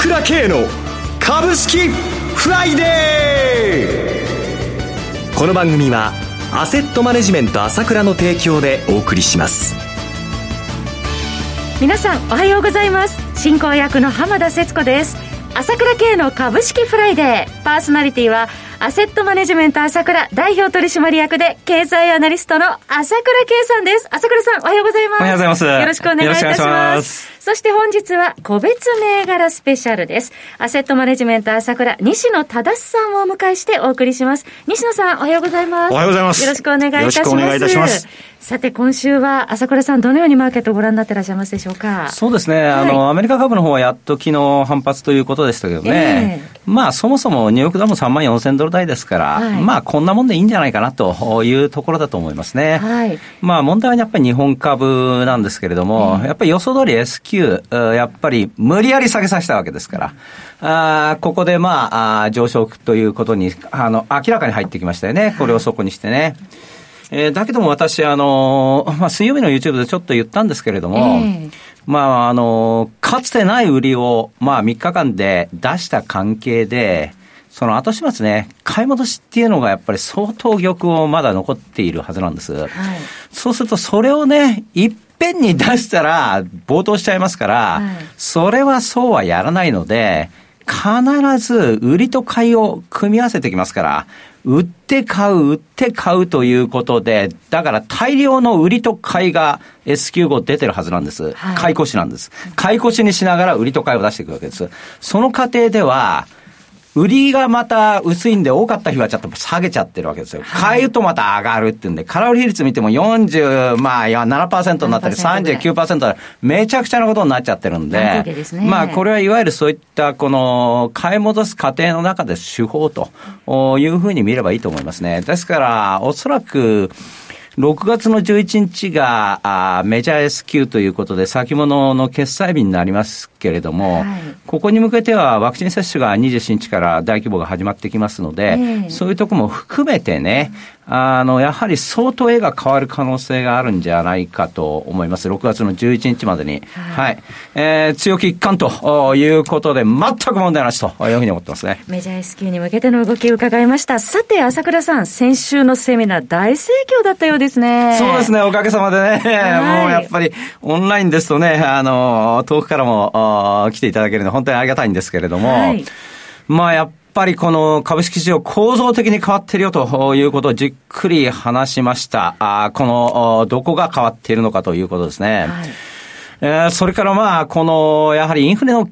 倉慶の株式フライデーこの番組はアセットマネジメント朝倉の提供でお送りします皆さんおはようございます進行役の浜田節子です朝倉慶の株式フライデーパーソナリティはアセットマネジメント朝倉代表取締役で経済アナリストの朝倉慶さんです。朝倉さんおはようございます。おはようございます。よろしくお願いいたします。そして本日は個別銘柄スペシャルです。アセットマネジメント朝倉西野忠さんをお迎えしてお送りします。西野さんおはようございます。おはようございます。よろしくお願いいたします。よろしくお願いいたします。さて、今週は朝倉さん、どのようにマーケットをご覧になってらっしゃいますでしょうか？そうですね、はい、あの、アメリカ株の方はやっと昨日反発ということでしたけどね、えー、まあ、そもそもニューヨークダム3万4000ドル台ですから、はい、まあ、こんなもんでいいんじゃないかなというところだと思いますね。はい、まあ、問題はやっぱり日本株なんですけれども、えー、やっぱり予想通り S やっぱり無理やり下げさせたわけですから、あここでまああ、上昇ということに、あの、明らかに入ってきましたよね。これをそこにしてね。えー、だけども私、あのまあ、水曜日の YouTube でちょっと言ったんですけれども、えー、まあ、あのかつてない売りを、まあ、3日間で出した関係で、その後始末ね、買い戻しっていうのがやっぱり相当玉をまだ残っているはずなんです。はい、そうするとそれをね、いっぺんに出したら暴騰しちゃいますから、はい、それはそうはやらないので、必ず売りと買いを組み合わせてきますから、売って買う、売って買うということで、だから大量の売りと買いが S q 後出てるはずなんです。はい、買い越しなんです。買い越しにしながら売りと買いを出していくわけです。その過程では、売りがまた薄いんで多かった日はちょっと下げちゃってるわけですよ。買うとまた上がるっていうんで、空売り比率見ても40、まあ7%になったり39%めちゃくちゃなことになっちゃってるんで、まあこれはいわゆるそういったこの買い戻す過程の中で手法というふうに見ればいいと思いますね。ですから、おそらく、6月の11日があメジャー S q ということで、先物の決済日になりますけれども、はい、ここに向けてはワクチン接種が27日から大規模が始まってきますので、えー、そういうところも含めてね、あの、やはり相当絵が変わる可能性があるんじゃないかと思います。6月の11日までに。はい。はい、えー、強気一貫ということで、全く問題なしというふうに思ってますね。メジャー S q に向けての動きを伺いました。さて、朝倉さん、先週のセミナー大盛況だったようですね。そうですね、おかげさまでね。はい、もうやっぱり、オンラインですとね、あの、遠くからも来ていただけるのは本当にありがたいんですけれども、はい、まあやっぱりこの株式市場構造的に変わってるよということをじっくり話しました。あこの、どこが変わっているのかということですね。はい、えー、それからまあ、この、やはりインフレの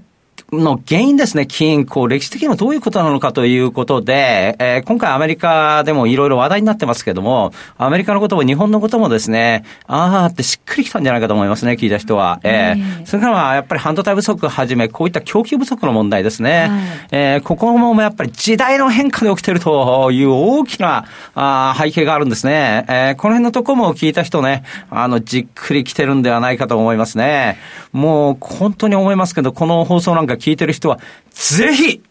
の原因ですね、金、こう、歴史的にはどういうことなのかということで、えー、今回アメリカでもいろいろ話題になってますけども、アメリカのことも日本のこともですね、あーってしっくりきたんじゃないかと思いますね、聞いた人は。えー、それからはやっぱり半導体不足はじめ、こういった供給不足の問題ですね。はい、えー、ここもやっぱり時代の変化で起きてるという大きなあ背景があるんですね。えー、この辺のところも聞いた人ね、あの、じっくり来てるんではないかと思いますね。もう、本当に思いますけど、この放送なんか聞いてる人は、ぜひ、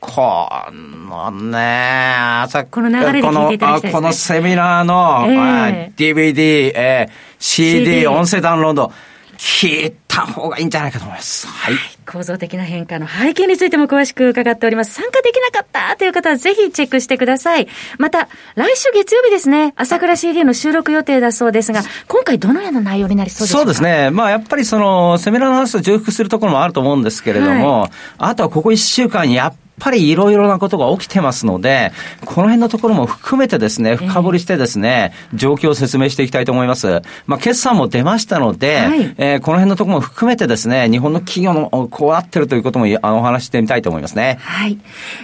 このね、朝この流れで聞いていただきたい、ね、このセミナーの、えー、DVD、えー、CD, CD、音声ダウンロード、聞いた方がいいんじゃないかと思います。はい。構造的な変化の背景についても詳しく伺っております。参加できなかったという方はぜひチェックしてください。また、来週月曜日ですね、朝倉 CD の収録予定だそうですが、今回どのような内容になりそうですか？そうですね。まあやっぱりその、セミナーの話と重複するところもあると思うんですけれども、はい、あとはここ1週間やっぱりいろいろなことが起きてますので、この辺のところも含めてですね、深掘りしてですね、えー、状況を説明していきたいと思います。まあ、決算も出ましたので、はい、えー、この辺のところも含めてですね、日本の企業のこうなってるということもお話してみたいと思いますね。はい。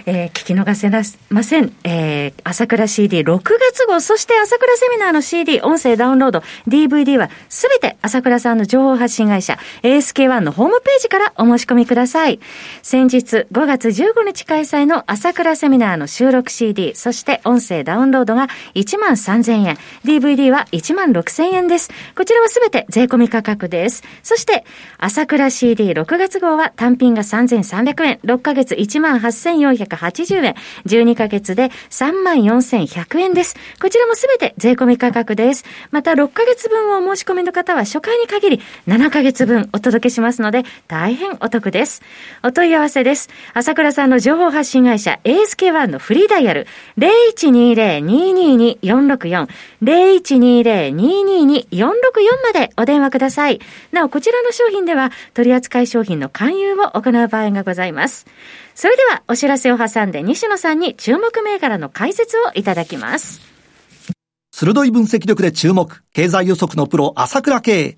えー、聞き逃せません。えー、朝倉 CD6 月号、そして朝倉セミナーの CD、音声ダウンロード、DVD はすべて朝倉さんの情報発信会社、ASK1 のホームページからお申し込みください。先日5月15日日開催の朝倉セミナーの収録 CD、そして音声ダウンロードが1万3000円、DVD は1万6000円です。こちらはすべて税込み価格です。そして、朝倉 CD6 月号は単品が3300円、6ヶ月1万8480円、12ヶ月で3万4100円です。こちらもすべて税込み価格です。また、6ヶ月分をお申し込みの方は初回に限り7ヶ月分お届けしますので、大変お得です。お問い合わせです。朝倉さんの情情報発信会社 ASK1 のフリーダイヤル0120-222-464 0120-222-464までお電話ください。なお、こちらの商品では取扱い商品の勧誘を行う場合がございます。それでは、お知らせを挟んで西野さんに注目銘柄の解説をいただきます。鋭い分析力で注目、経済予測のプロ、朝倉慶。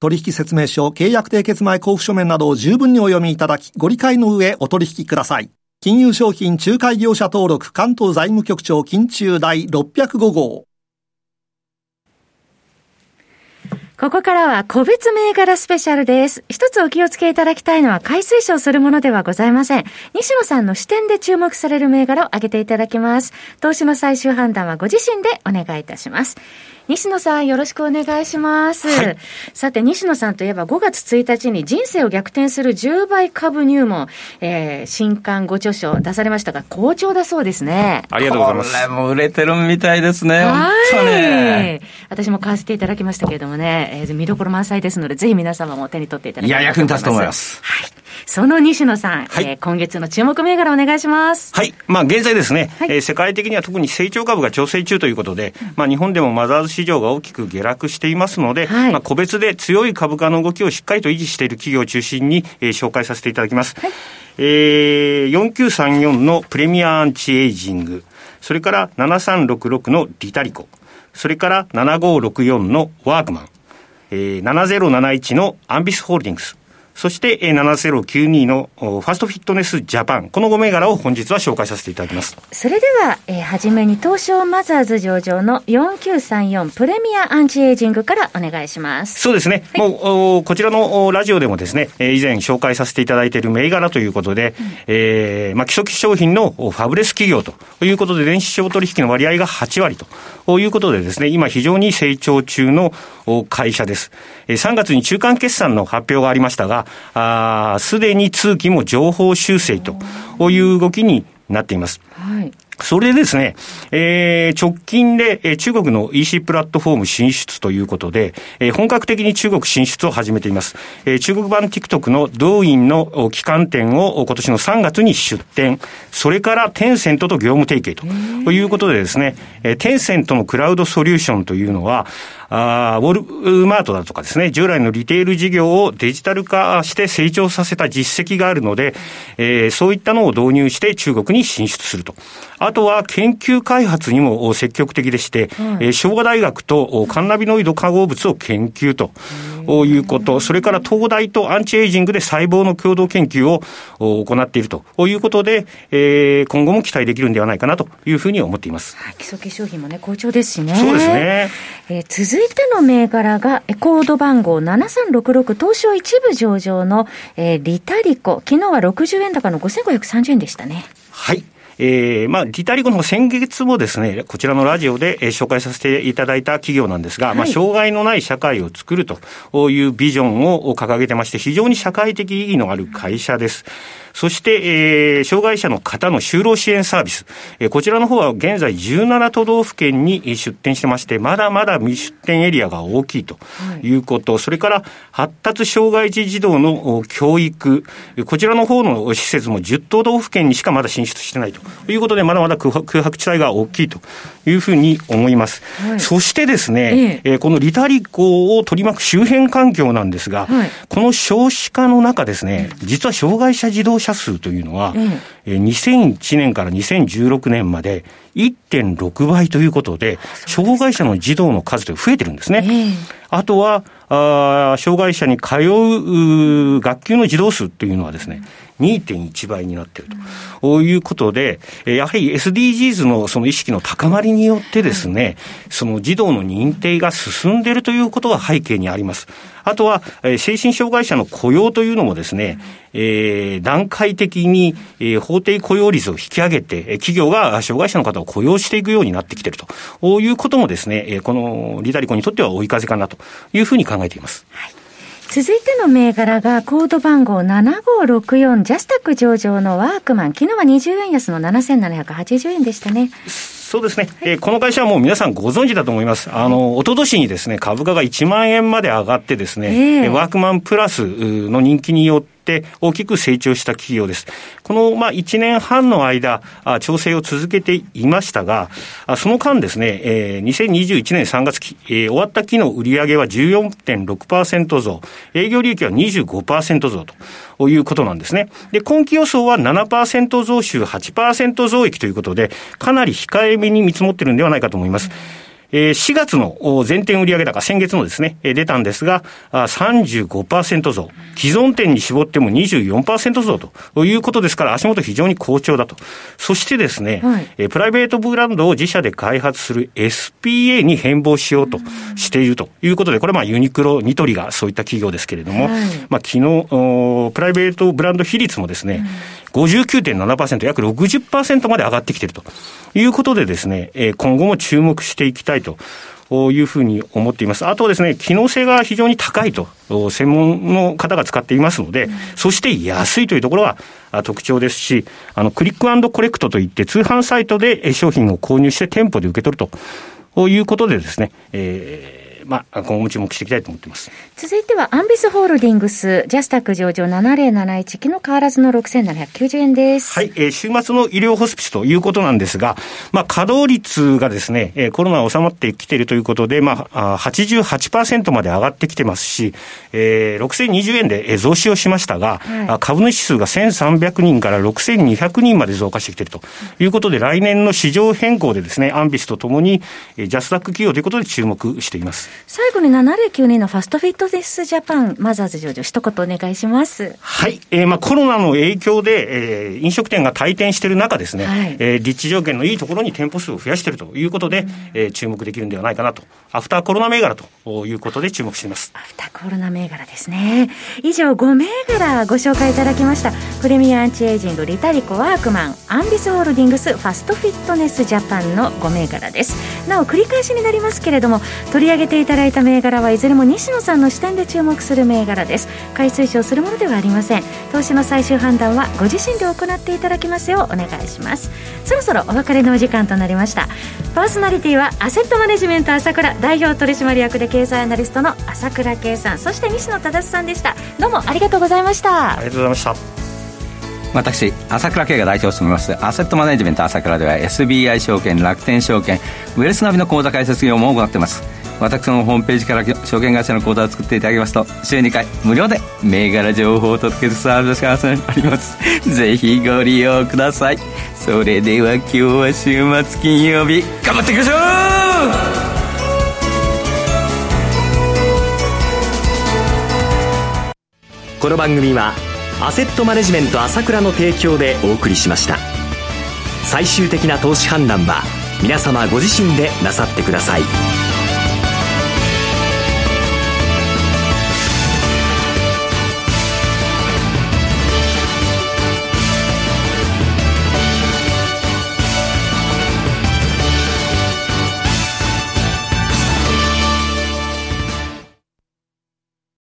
取引説明書、契約締結前交付書面などを十分にお読みいただき、ご理解の上お取引ください。金融商品仲介業者登録関東財務局長金中第605号。ここからは個別銘柄スペシャルです。一つお気をつけいただきたいのは、買い推奨するものではございません。西野さんの視点で注目される銘柄を挙げていただきます。投資の最終判断はご自身でお願いいたします。西野さん、よろしくお願いします。はい、さて、西野さんといえば5月1日に人生を逆転する10倍株入門、えー、新刊ご著書出されましたが、好調だそうですね。ありがとうございます。これも売れてるみたいですね。はい。私も買わせていただきましたけれどもね、えー、見どころ満載ですので、ぜひ皆様も手に取っていただきたいいや、役に立つと思います。はい。その西野さん、はい、えー、今月の注目銘柄お願いします。はい。まあ、現在ですね、はい、えー、世界的には特に成長株が調整中ということで、まあ、日本でもマザーズ市場が大きく下落していますので、はい、まあ、個別で強い株価の動きをしっかりと維持している企業を中心に、えー、紹介させていただきます。はい、えー、4934のプレミアアンチエイジング、それから7366のリタリコ、それから7564のワークマン、えー、7071のアンビスホールディングス、そして、7092のファーストフィットネスジャパン。この5銘柄を本日は紹介させていただきます。それでは、えー、はじめに東証マザーズ上場の4934プレミアアンチエイジングからお願いします。そうですね。はい、もう、こちらのラジオでもですね、以前紹介させていただいている銘柄ということで、うん、えー、まあ、基礎商品のファブレス企業ということで、電子商取引の割合が8割ということでですね、今非常に成長中の会社です。3月に中間決算の発表がありましたが、すでに通期も情報修正という動きになっています。はいそれでですね、えー、直近で、えー、中国の EC プラットフォーム進出ということで、えー、本格的に中国進出を始めています。えー、中国版 TikTok のドーインの旗艦店を今年の3月に出店、それからテンセントと業務提携ということでですね、えー、テンセントのクラウドソリューションというのは、あウォルマートだとかですね、従来のリテール事業をデジタル化して成長させた実績があるので、えー、そういったのを導入して中国に進出すると。あとは研究開発にも積極的でして、はい、えー、昭和大学とカンナビノイド化合物を研究ということ、それから東大とアンチエイジングで細胞の共同研究を行っているということで、えー、今後も期待できるんではないかなというふうに思っています。はい、基礎化粧品もね、好調ですしね。そうですね。えー、続いての銘柄が、コード番号7366東証一部上場の、えー、リタリコ。昨日は60円高の5530円でしたね。はい。えー、まあ、リタリコの先月もですね、こちらのラジオで、えー、紹介させていただいた企業なんですが、はい、まあ、障害のない社会を作るというビジョンを掲げてまして、非常に社会的意義のある会社です。そして、えー、障害者の方の就労支援サービス。えー、こちらの方は現在17都道府県に出店してまして、まだまだ未出店エリアが大きいとい。うこと、はい、それから発達障害児児童の教育、こちらの方の施設も10都道府県にしかまだ進出してないということで、まだまだ空白地帯が大きいというふうに思います。はい、そしてですね、え。えー、このリタリコを取り巻く周辺環境なんですが、はい、この少子化の中ですね、実は障害者児童者数というのは、ええ、2001年から2016年まで1.6倍ということで、障害者の児童の数と増えてるんですね。え。あとはあ、障害者に通う学級の児童数というのはですね、2.1倍になっているということで、やはり SDGs のその意識の高まりによってですね、その児童の認定が進んでいるということが背景にあります。あとは、精神障害者の雇用というのもですね、えー、段階的に、えー、法定雇用率を引き上げて、企業が障害者の方を雇用していくようになってきているということもですね、このリダリコにとっては追い風かなというふうに考えています。はい続いての銘柄がコード番号7564ジャスタック上場のワークマン。昨日は20円安の7780円でしたね。そうですね、えー、この会社はもう皆さんご存知だと思います。あの、一昨年にですね、株価が1万円まで上がってですね、えー、ワークマンプラスの人気によって、大きく成長した企業です。この、まあ、1年半の間、調整を続けていましたが、その間ですね、えー、2021年3月期、終わった期の売上は14.6%増、営業利益は25%増と。いうことなんですね。で、今期予想は7%増収、8%増益ということで、かなり控えめに見積もってるんではないかと思います。えー、4月の全店売上高、先月のですね、出たんですが、35%増。既存店に絞っても24%増ということですから、足元非常に好調だと。そしてですね、はい、プライベートブランドを自社で開発する SPA に変貌しようとしているということで、これはまあユニクロ、ニトリがそういった企業ですけれども、はい、まあ昨日、プライベートブランド比率もですね、59.7%、約60%まで上がってきているということでですね、今後も注目していきたいと。いうふうに思っています。あとですね、機能性が非常に高いと、専門の方が使っていますので、うん、そして安いというところが特徴ですし、あの、クリックコレクトといって、通販サイトで商品を購入して店舗で受け取るということでですね、えーまあ、今後も注目していきたいと思っています続いてはアンビスホールディングス、ジャスタック上場7071、昨日変わらずの6790円です。はい、えー、週末の医療ホスピスということなんですが、まあ、稼働率がですね、えー、コロナ収まってきているということで、まあ、88%まで上がってきてますし、えー、6020円で増資をしましたが、はい、株主数が1300人から6200人まで増加してきているということで、来年の市場変更でですね、アンビスとともに、ジャスタック企業ということで注目しています。最後に7092のファストフィットネスジャパンマザーズ上場、一言お願いします。はい。えー、まあコロナの影響で、えー、飲食店が退店している中ですね、はい、えー、立地条件のいいところに店舗数を増やしているということで、うん、えー、注目できるんではないかなと。アフターコロナ銘柄ということで注目しています。アフターコロナ銘柄ですね。以上5銘柄ご紹介いただきました。プレミアアンチエイジング、リタリコ、ワークマン、アンビスホールディングス、ファストフィットネスジャパンの5銘柄です。なお繰り返しになりますけれども、取り上げていただいた銘柄はいずれも西野さんの視点で注目する銘柄です。買い推奨するものではありません。投資の最終判断はご自身で行っていただきますようお願いします。そろそろお別れのお時間となりました。パーソナリティはアセットマネジメント朝倉代表取締役で経済アナリストの朝倉圭さんそして西野忠さんでした。どうもありがとうございました。ありがとうございました。私朝倉慶が代表を務めますアセットマネジメント朝倉では SBI 証券楽天証券ウェルスナビの口座開設業も行っています私のホームページから証券会社の口座を作っていただきますと週2回無料で銘柄情報を届けるサービスがあります。ぜひご利用ください。それでは今日は週末金曜日。頑張っていきましょう!この番組はアセットマネジメント朝倉の提供でお送りしました。最終的な投資判断は皆様ご自身でなさってください。